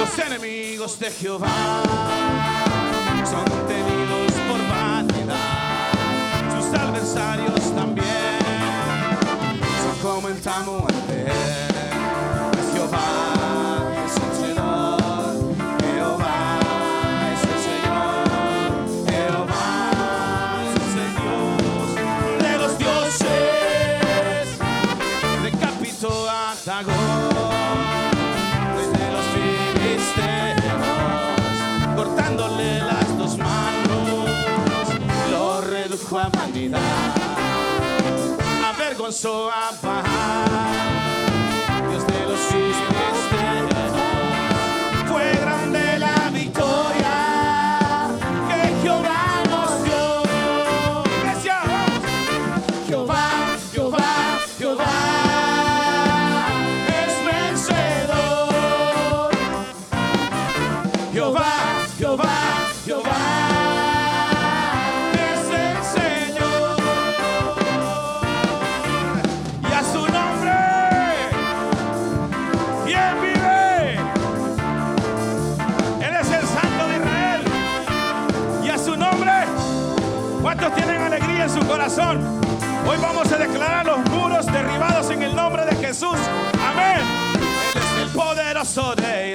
Los enemigos de Jehová. Son tenidos por vanidad, sus adversarios también. Son como el tamo. sou a barra. just day.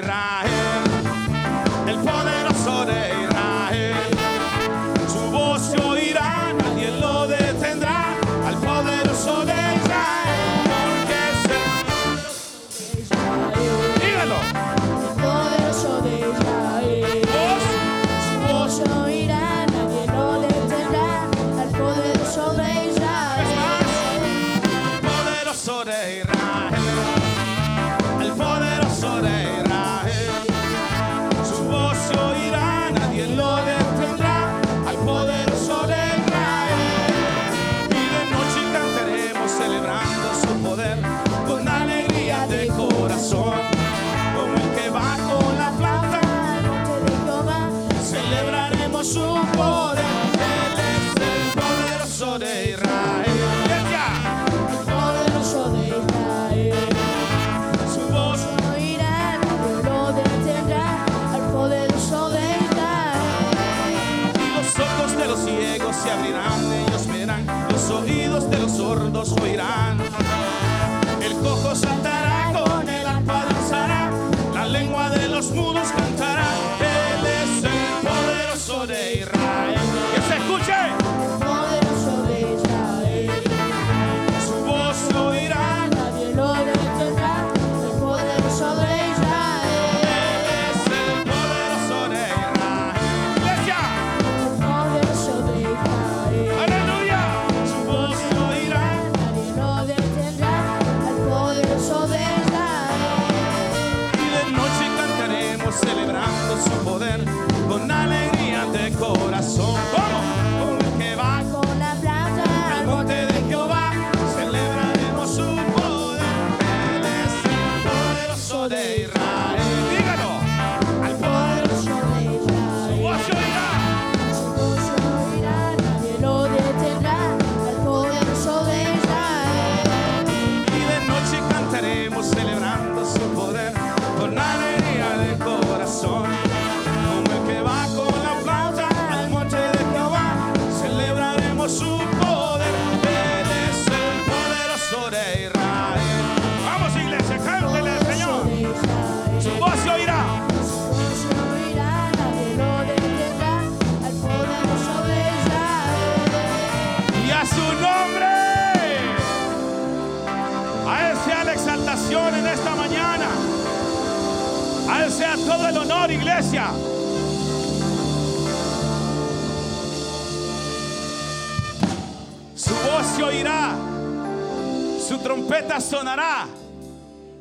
sonará.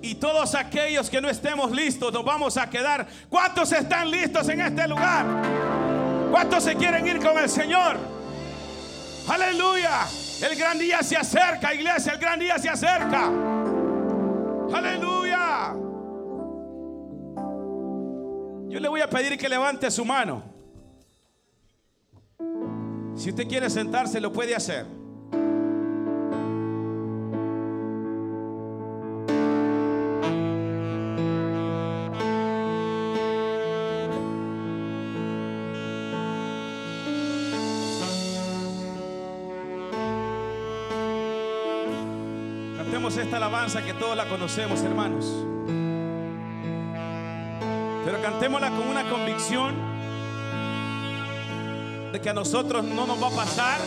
Y todos aquellos que no estemos listos nos vamos a quedar. ¿Cuántos están listos en este lugar? ¿Cuántos se quieren ir con el Señor? Aleluya. El gran día se acerca, iglesia. El gran día se acerca. Aleluya. Yo le voy a pedir que levante su mano. Si usted quiere sentarse, lo puede hacer. Que todos la conocemos, hermanos. Pero cantémosla con una convicción de que a nosotros no nos va a pasar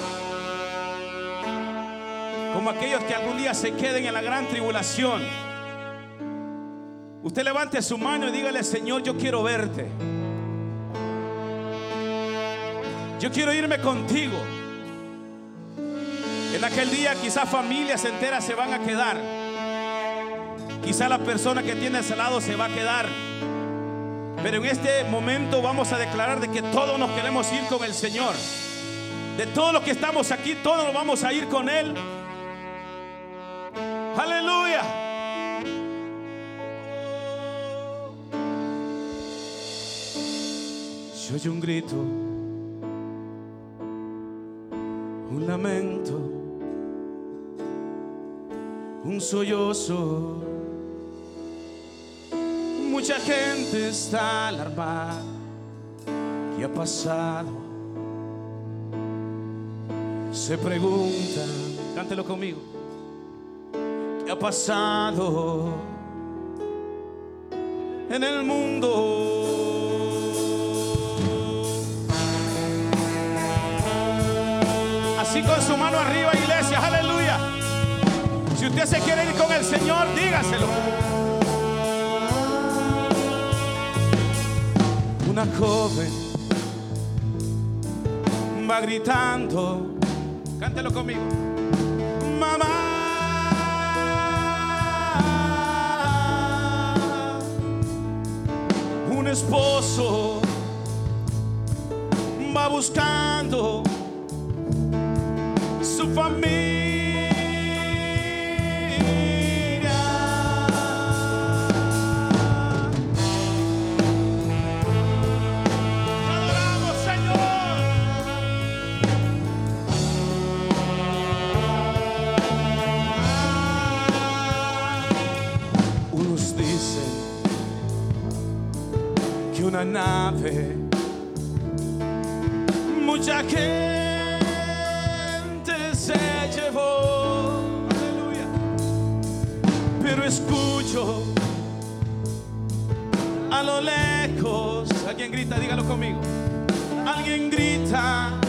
como aquellos que algún día se queden en la gran tribulación. Usted levante su mano y dígale, Señor, yo quiero verte. Yo quiero irme contigo. En aquel día quizás familias enteras se van a quedar. Quizá la persona que tiene al lado se va a quedar. Pero en este momento vamos a declarar de que todos nos queremos ir con el Señor. De todos los que estamos aquí, todos nos vamos a ir con Él. Aleluya. Se oye un grito, un lamento, un sollozo. Mucha gente está alarmada. ¿Qué ha pasado? Se pregunta, cántelo conmigo. ¿Qué ha pasado en el mundo? Así con su mano arriba, iglesia, aleluya. Si usted se quiere ir con el Señor, dígaselo. Una joven va gritando, cántelo conmigo. Mamá, un esposo va buscando su familia. Nave, mucha gente se llevó, aleluya. Pero escucho a lo lejos, alguien grita, dígalo conmigo. Alguien grita,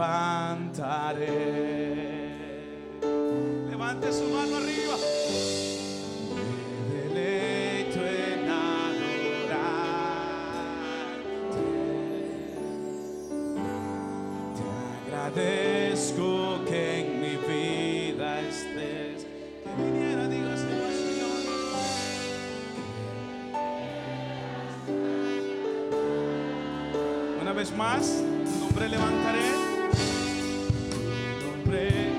levantaré. Levante su mano arriba. Me deleito en adorarte. Te agradezco que en mi vida estés. Que viniera, dígaselo al Señor. Una vez más, tu nombre levantaré. place.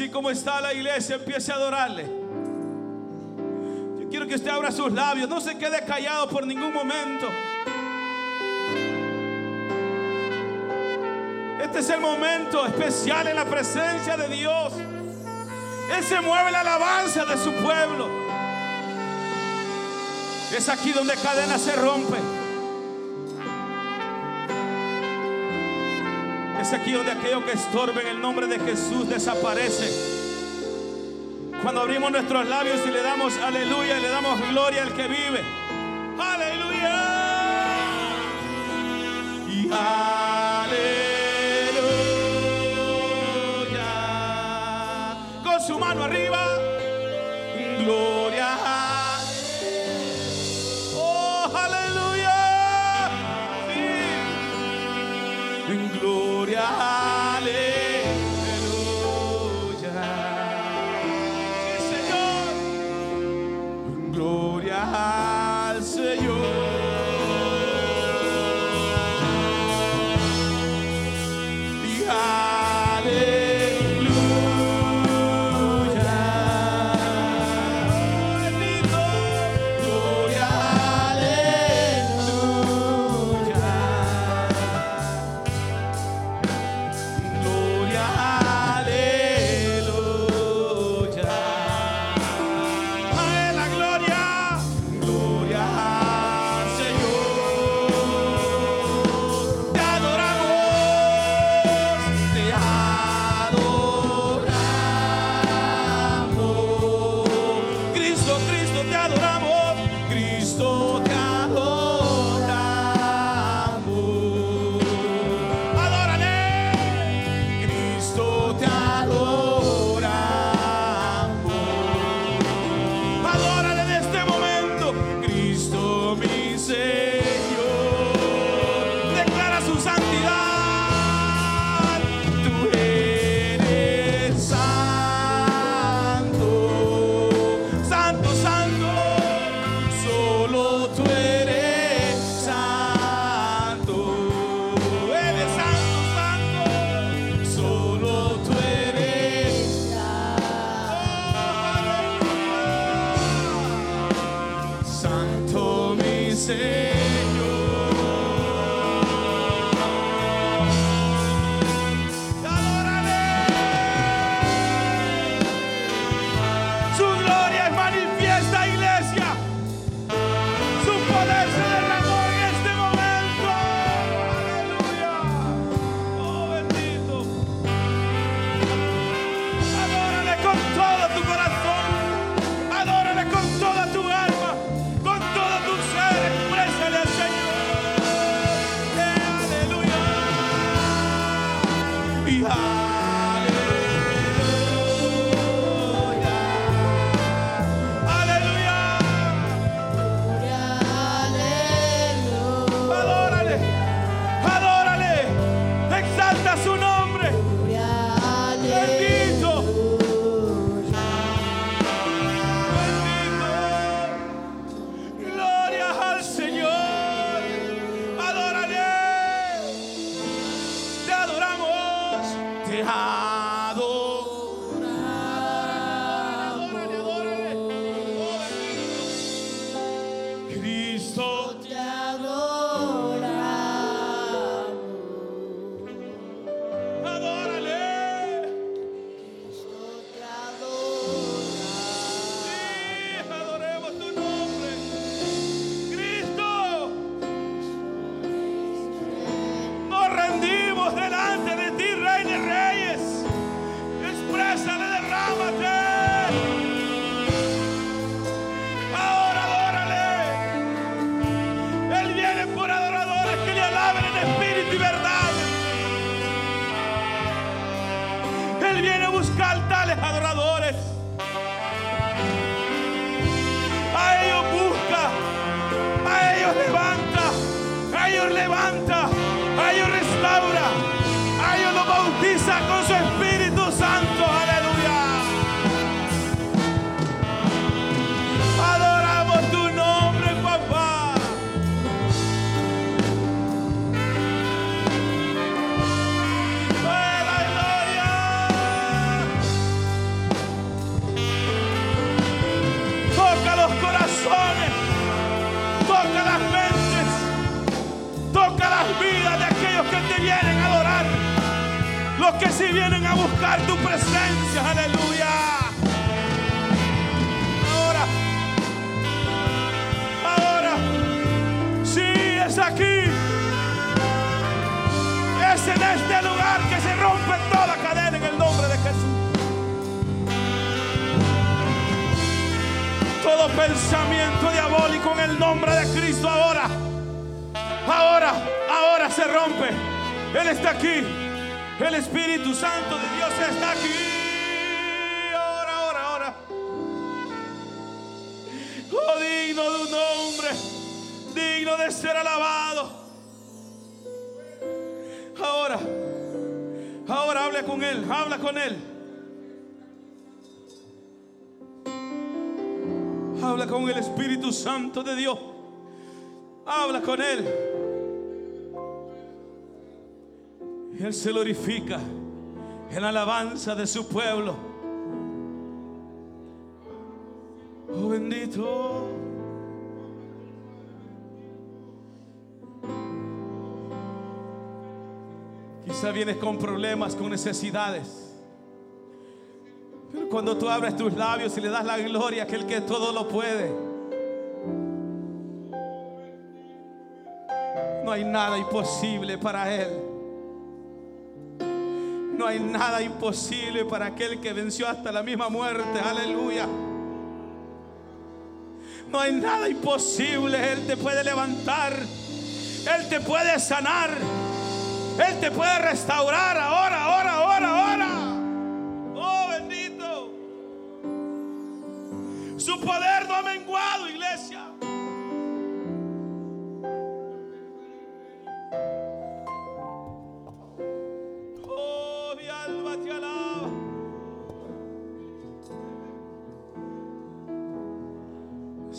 así como está la iglesia, empiece a adorarle. Yo quiero que usted abra sus labios, no se quede callado por ningún momento. Este es el momento especial en la presencia de Dios. Él se mueve la alabanza de su pueblo. Es aquí donde cadenas se rompen. Es aquí donde aquello que estorbe en el nombre de Jesús desaparece. Cuando abrimos nuestros labios y le damos aleluya y le damos gloria al que vive. Rompe. Él está aquí. El Espíritu Santo de Dios está aquí. Ahora, ahora, ahora. Oh, digno de un nombre. Digno de ser alabado. Ahora. Ahora habla con Él. Habla con Él. Habla con el Espíritu Santo de Dios. Habla con Él. Él se glorifica en alabanza de su pueblo. Oh bendito. Quizá vienes con problemas, con necesidades. Pero cuando tú abres tus labios y le das la gloria a aquel que todo lo puede, no hay nada imposible para Él. No hay nada imposible para aquel que venció hasta la misma muerte. Aleluya. No hay nada imposible. Él te puede levantar. Él te puede sanar. Él te puede restaurar ahora, ahora, ahora, ahora. Oh, bendito. Su poder no ha menguado, iglesia.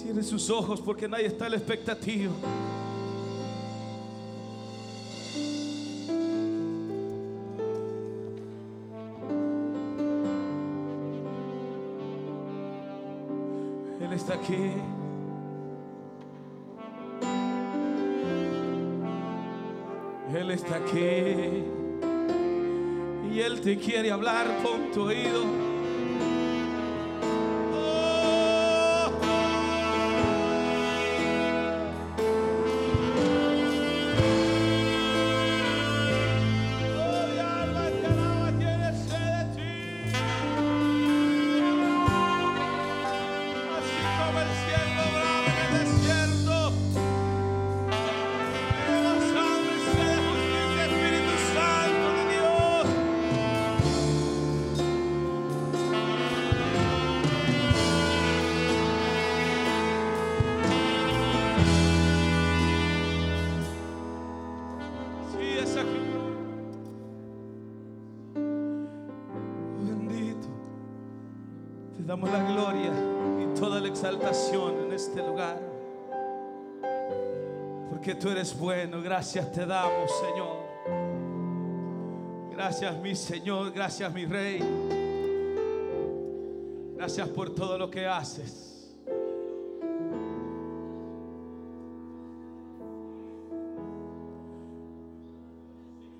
Cierre sus ojos porque nadie está a la expectativa. Él está aquí. Él está aquí. Y Él te quiere hablar con tu oído. Damos la gloria y toda la exaltación en este lugar. Porque tú eres bueno. Gracias te damos, Señor. Gracias, mi Señor. Gracias, mi Rey. Gracias por todo lo que haces.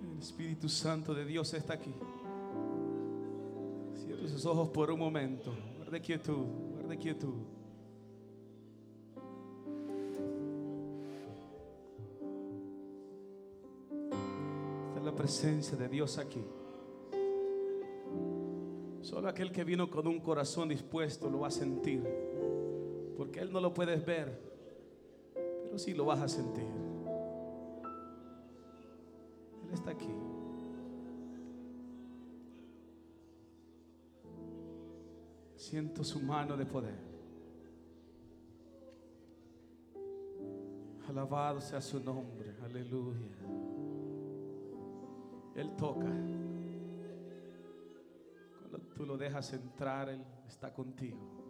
El Espíritu Santo de Dios está aquí. Cierre sus ojos por un momento. Guarde quietud, guarde quietud. Esta es la presencia de Dios aquí. Solo aquel que vino con un corazón dispuesto lo va a sentir. Porque Él no lo puedes ver, pero sí lo vas a sentir. Siento su mano de poder. Alabado sea su nombre. Aleluya. Él toca. Cuando tú lo dejas entrar, Él está contigo.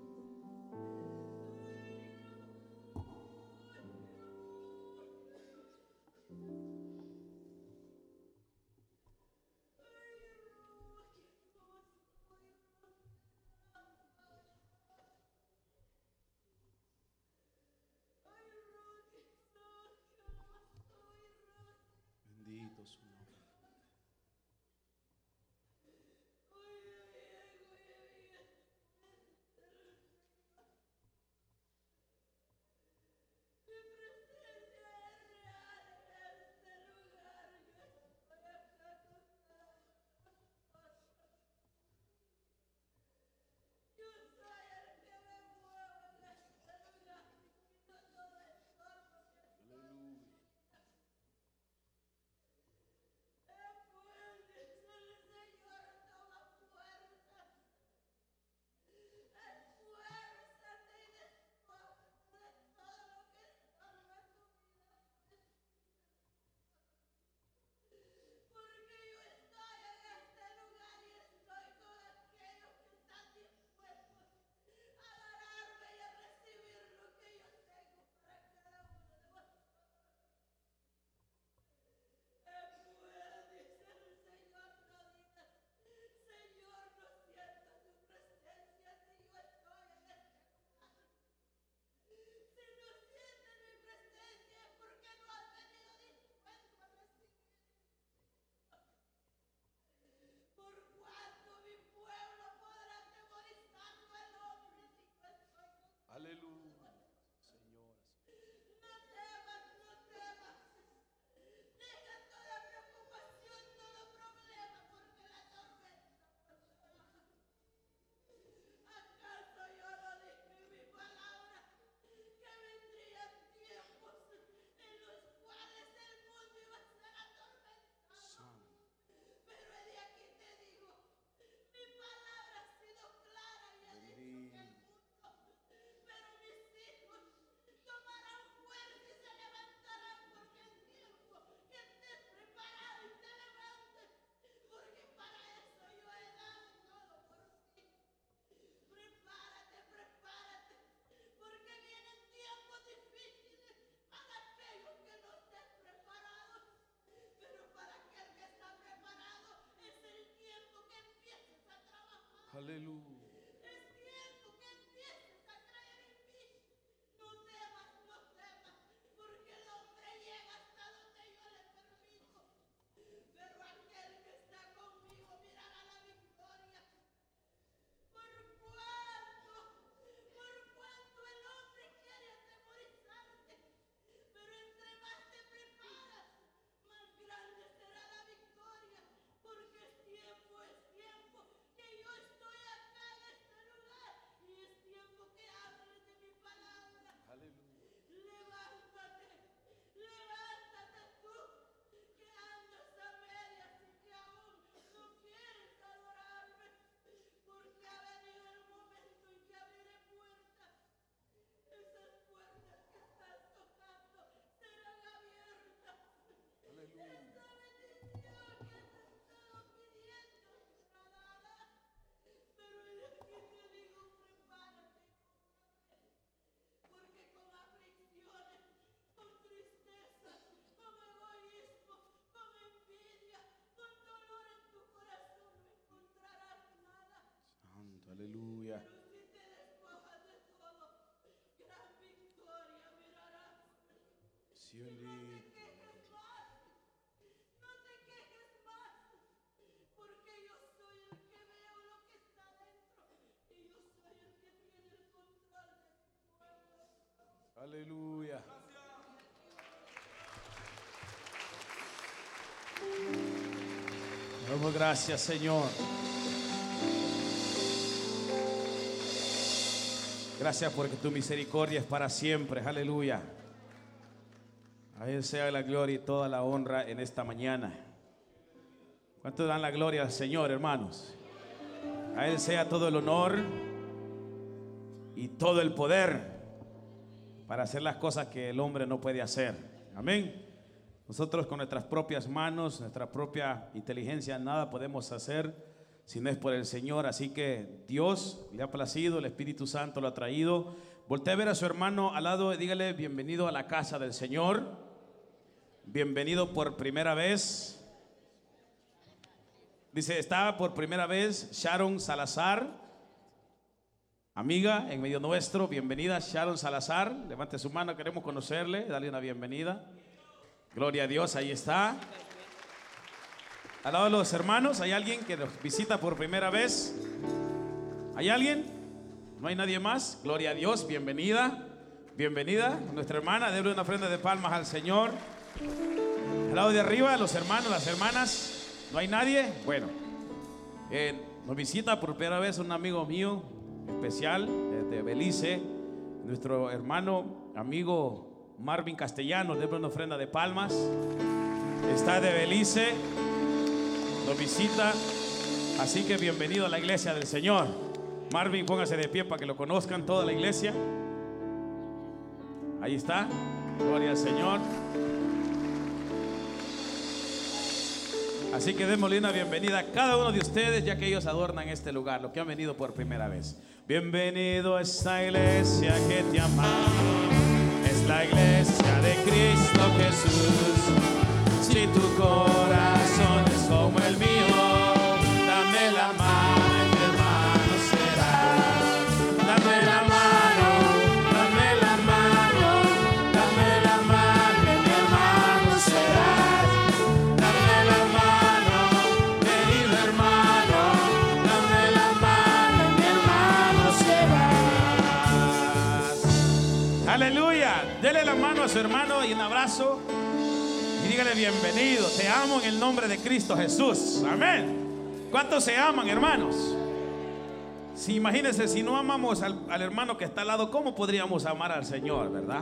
Aleluya. Tu pueblo. Aleluya. Damos gracias, Señor. Gracias porque tu misericordia es para siempre. Aleluya. A Él sea la gloria y toda la honra en esta mañana. ¿Cuántos dan la gloria al Señor, hermanos? A Él sea todo el honor y todo el poder para hacer las cosas que el hombre no puede hacer. Amén. Nosotros con nuestras propias manos, nuestra propia inteligencia, nada podemos hacer si no es por el Señor. Así que Dios le ha placido, el Espíritu Santo lo ha traído. Voltea a ver a su hermano al lado y dígale bienvenido a la casa del Señor. Bienvenido por primera vez. Dice, está por primera vez Sharon Salazar, amiga en medio nuestro. Bienvenida Sharon Salazar. Levante su mano, queremos conocerle, darle una bienvenida. Gloria a Dios, ahí está. Al lado de los hermanos, ¿hay alguien que nos visita por primera vez? ¿Hay alguien? ¿No hay nadie más? Gloria a Dios, bienvenida. Bienvenida, nuestra hermana, déle una ofrenda de palmas al Señor. Al lado de arriba, los hermanos, las hermanas, ¿no hay nadie? Bueno, eh, nos visita por primera vez un amigo mío especial desde Belice, nuestro hermano, amigo Marvin Castellano, déle una ofrenda de palmas. Está de Belice, visita, así que bienvenido a la iglesia del Señor. Marvin, póngase de pie para que lo conozcan toda la iglesia. Ahí está, gloria al Señor. Así que démosle una bienvenida a cada uno de ustedes, ya que ellos adornan este lugar, los que han venido por primera vez. Bienvenido a esta iglesia que te ama. Es la iglesia de Cristo Jesús. Si tu corazón su hermano y un abrazo. Y dígale bienvenido, te amo en el nombre de Cristo Jesús. Amén. ¿Cuántos se aman, hermanos? Si imagínense, si no amamos al, al hermano que está al lado, ¿cómo podríamos amar al Señor, verdad?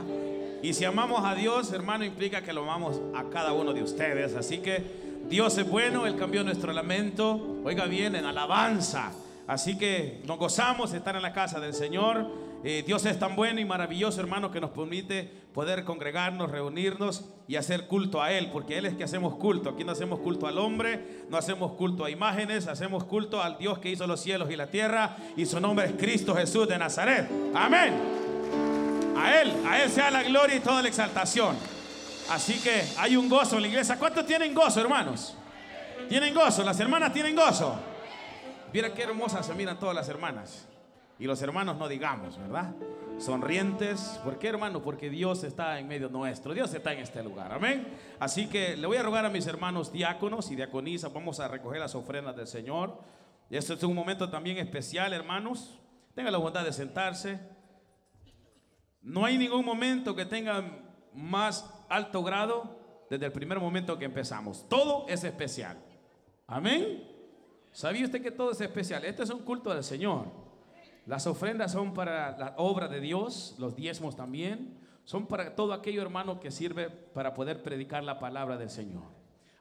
Y si amamos a Dios, hermano, implica que lo amamos a cada uno de ustedes. Así que Dios es bueno, Él cambió nuestro lamento. Oiga bien, en alabanza. Así que nos gozamos de estar en la casa del Señor. Eh, Dios es tan bueno y maravilloso, hermano, que nos permite poder congregarnos, reunirnos y hacer culto a Él, porque Él es que hacemos culto. Aquí no hacemos culto al hombre, no hacemos culto a imágenes, hacemos culto al Dios que hizo los cielos y la tierra, y su nombre es Cristo Jesús de Nazaret. Amén. A Él, a Él sea la gloria y toda la exaltación. Así que hay un gozo en la iglesia. ¿Cuántos tienen gozo, hermanos? ¿Tienen gozo? ¿Las hermanas tienen gozo? Mira qué hermosas se miran todas las hermanas. Y los hermanos no digamos, ¿verdad? Sonrientes. ¿Por qué, hermano? Porque Dios está en medio nuestro. Dios está en este lugar. Amén. Así que le voy a rogar a mis hermanos diáconos y diaconisas. Vamos a recoger las ofrendas del Señor. Este es un momento también especial, hermanos. Tengan la bondad de sentarse. No hay ningún momento que tenga más alto grado desde el primer momento que empezamos. Todo es especial. Amén. ¿Sabía usted que todo es especial? Este es un culto del Señor. Las ofrendas son para la obra de Dios, los diezmos también. Son para todo aquello, hermano, que sirve para poder predicar la palabra del Señor.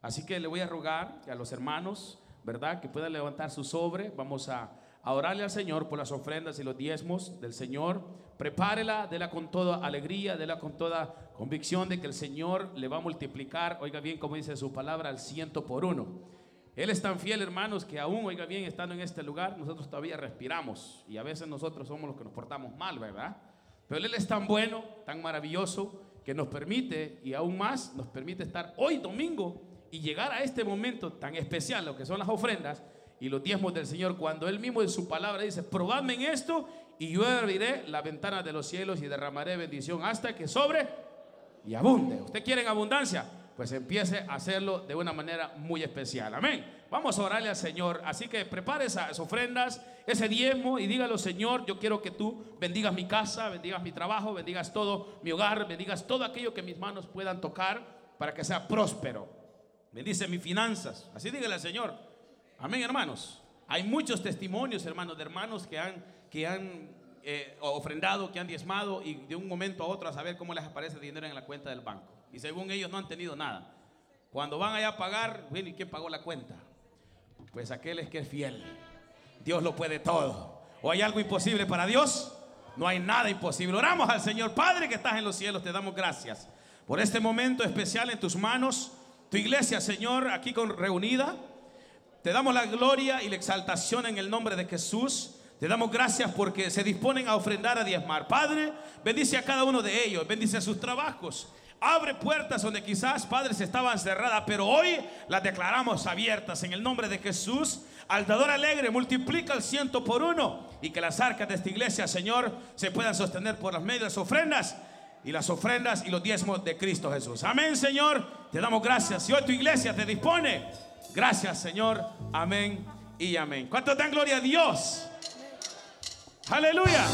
Así que le voy a rogar a los hermanos, ¿verdad? Que puedan levantar su sobre. Vamos a, a orarle al Señor por las ofrendas y los diezmos del Señor. Prepárela, déla con toda alegría, déla con toda convicción de que el Señor le va a multiplicar, oiga bien como dice su palabra, al ciento por uno. Él es tan fiel, hermanos, que aún, oiga bien, estando en este lugar, nosotros todavía respiramos. Y a veces nosotros somos los que nos portamos mal, ¿verdad? Pero Él es tan bueno, tan maravilloso, que nos permite, y aún más, nos permite estar hoy domingo y llegar a este momento tan especial, lo que son las ofrendas y los diezmos del Señor, cuando Él mismo en su palabra dice, probadme en esto y yo abriré la ventana de los cielos y derramaré bendición hasta que sobre y abunde. ¿Usted quiere abundancia? Pues empiece a hacerlo de una manera muy especial. Amén. Vamos a orarle al Señor. Así que prepare esas ofrendas, ese diezmo y dígalo, Señor, yo quiero que tú bendigas mi casa, bendigas mi trabajo, bendigas todo mi hogar, bendigas todo aquello que mis manos puedan tocar para que sea próspero. Bendice mis finanzas. Así dígale al Señor. Amén, hermanos. Hay muchos testimonios, hermanos, de hermanos que han, que han eh, ofrendado, que han diezmado y de un momento a otro a saber cómo les aparece dinero en la cuenta del banco. Y según ellos no han tenido nada. Cuando van allá a pagar, ¿y quién pagó la cuenta? Pues aquel es que es fiel. Dios lo puede todo. ¿O hay algo imposible para Dios? No hay nada imposible. Oramos al Señor Padre que estás en los cielos. Te damos gracias por este momento especial en tus manos. Tu iglesia, Señor, aquí con, reunida. Te damos la gloria y la exaltación en el nombre de Jesús. Te damos gracias porque se disponen a ofrendar a diezmar. Padre, bendice a cada uno de ellos, bendice a sus trabajos. Abre puertas donde quizás, padres, estaban cerradas, pero hoy las declaramos abiertas en el nombre de Jesús. Al dador alegre, multiplica el ciento por uno y que las arcas de esta iglesia, Señor, se puedan sostener por las medias ofrendas y las ofrendas y los diezmos de Cristo Jesús. Amén, Señor. Te damos gracias. Si hoy tu iglesia te dispone, gracias, Señor. Amén y amén. ¿Cuánto dan gloria a Dios? Aleluya.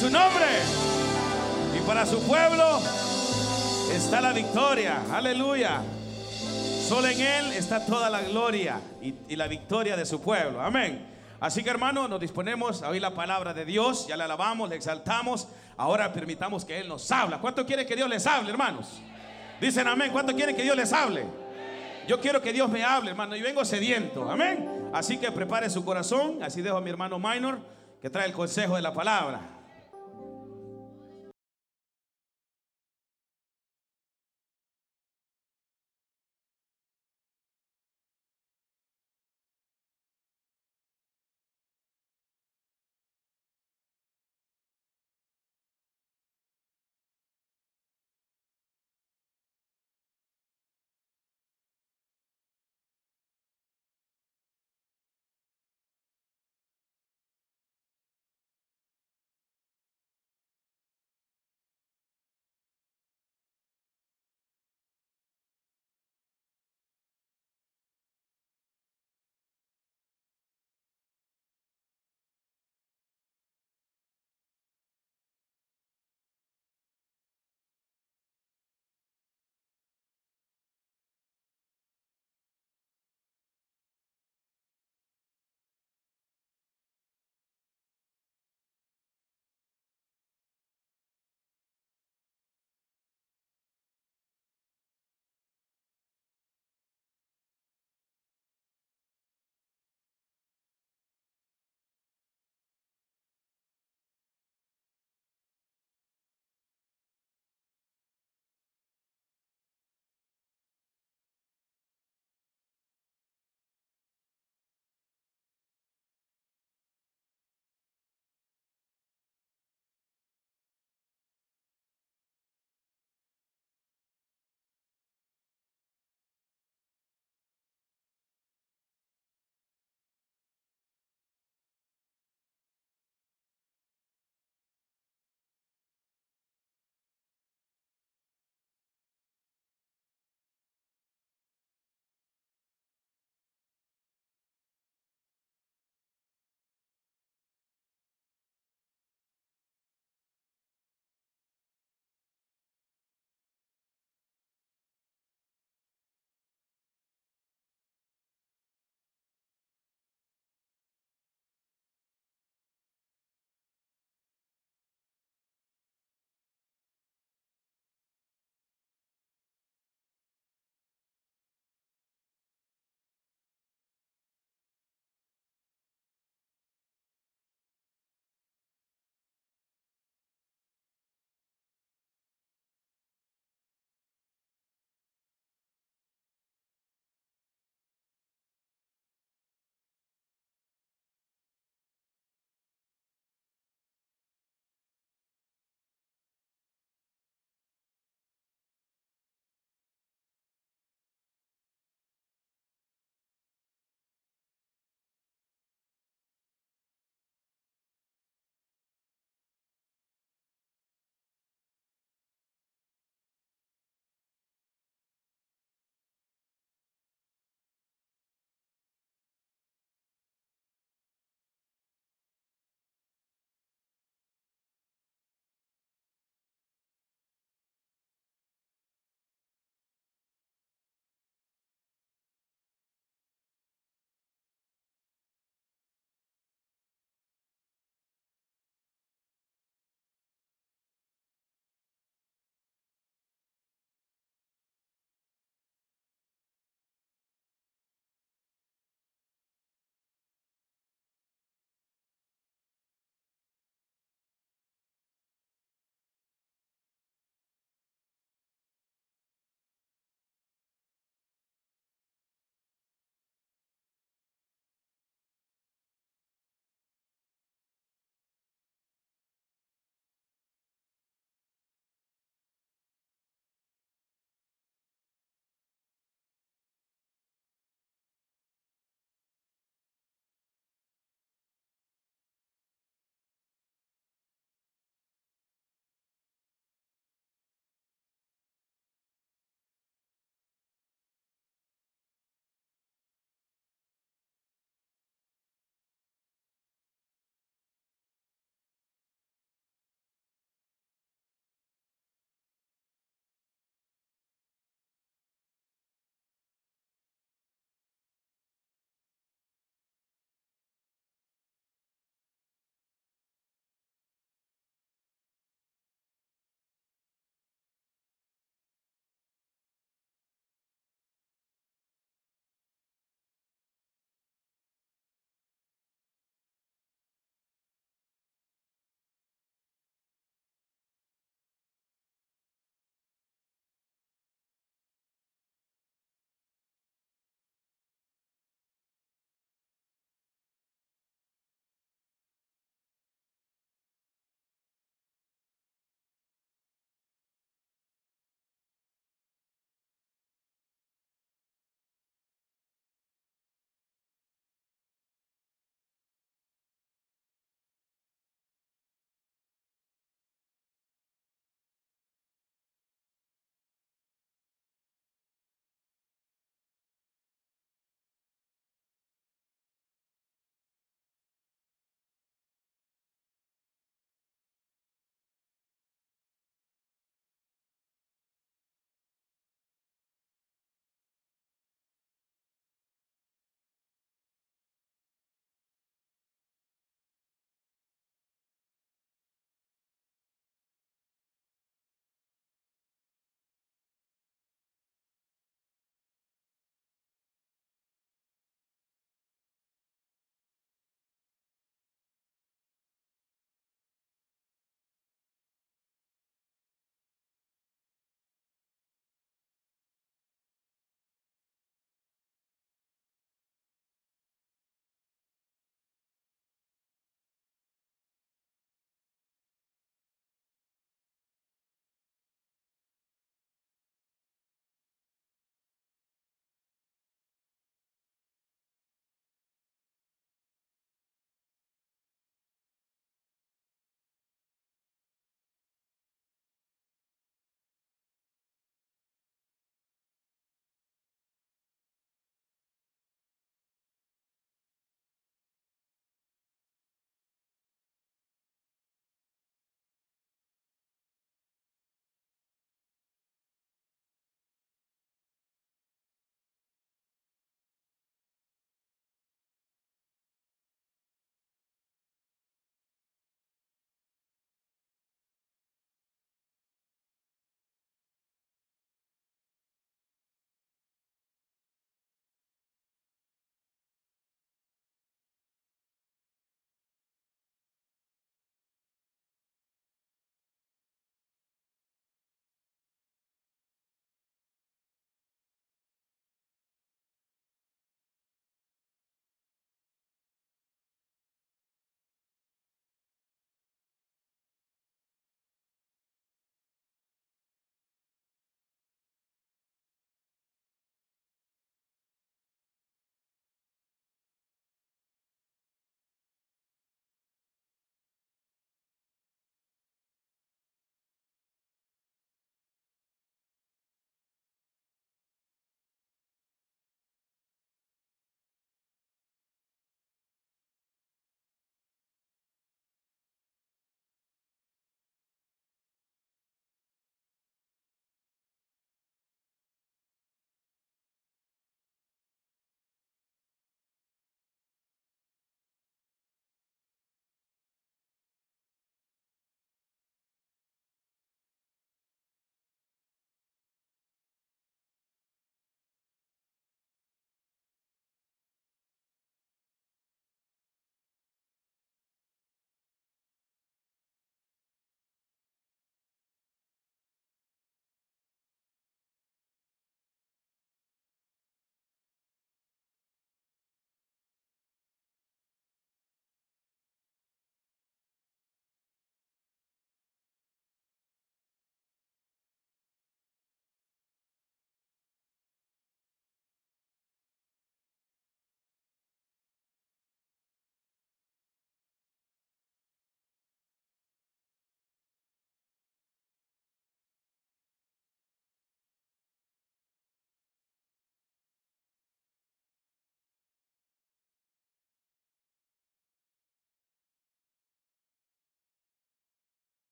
Su nombre. Y para su pueblo está la victoria. Aleluya. Solo en Él está toda la gloria y, la victoria de su pueblo. Amén. Así que hermano, nos disponemos a oír la palabra de Dios, ya la alabamos, le exaltamos. Ahora permitamos que Él nos habla. ¿Cuánto quiere que Dios les hable, hermanos? Dicen amén. ¿Cuánto quieren que Dios les hable? Yo quiero que Dios me hable, hermano. Yo vengo sediento. Amén. Así que prepare su corazón. Así dejo a mi hermano Minor que trae el consejo de la palabra.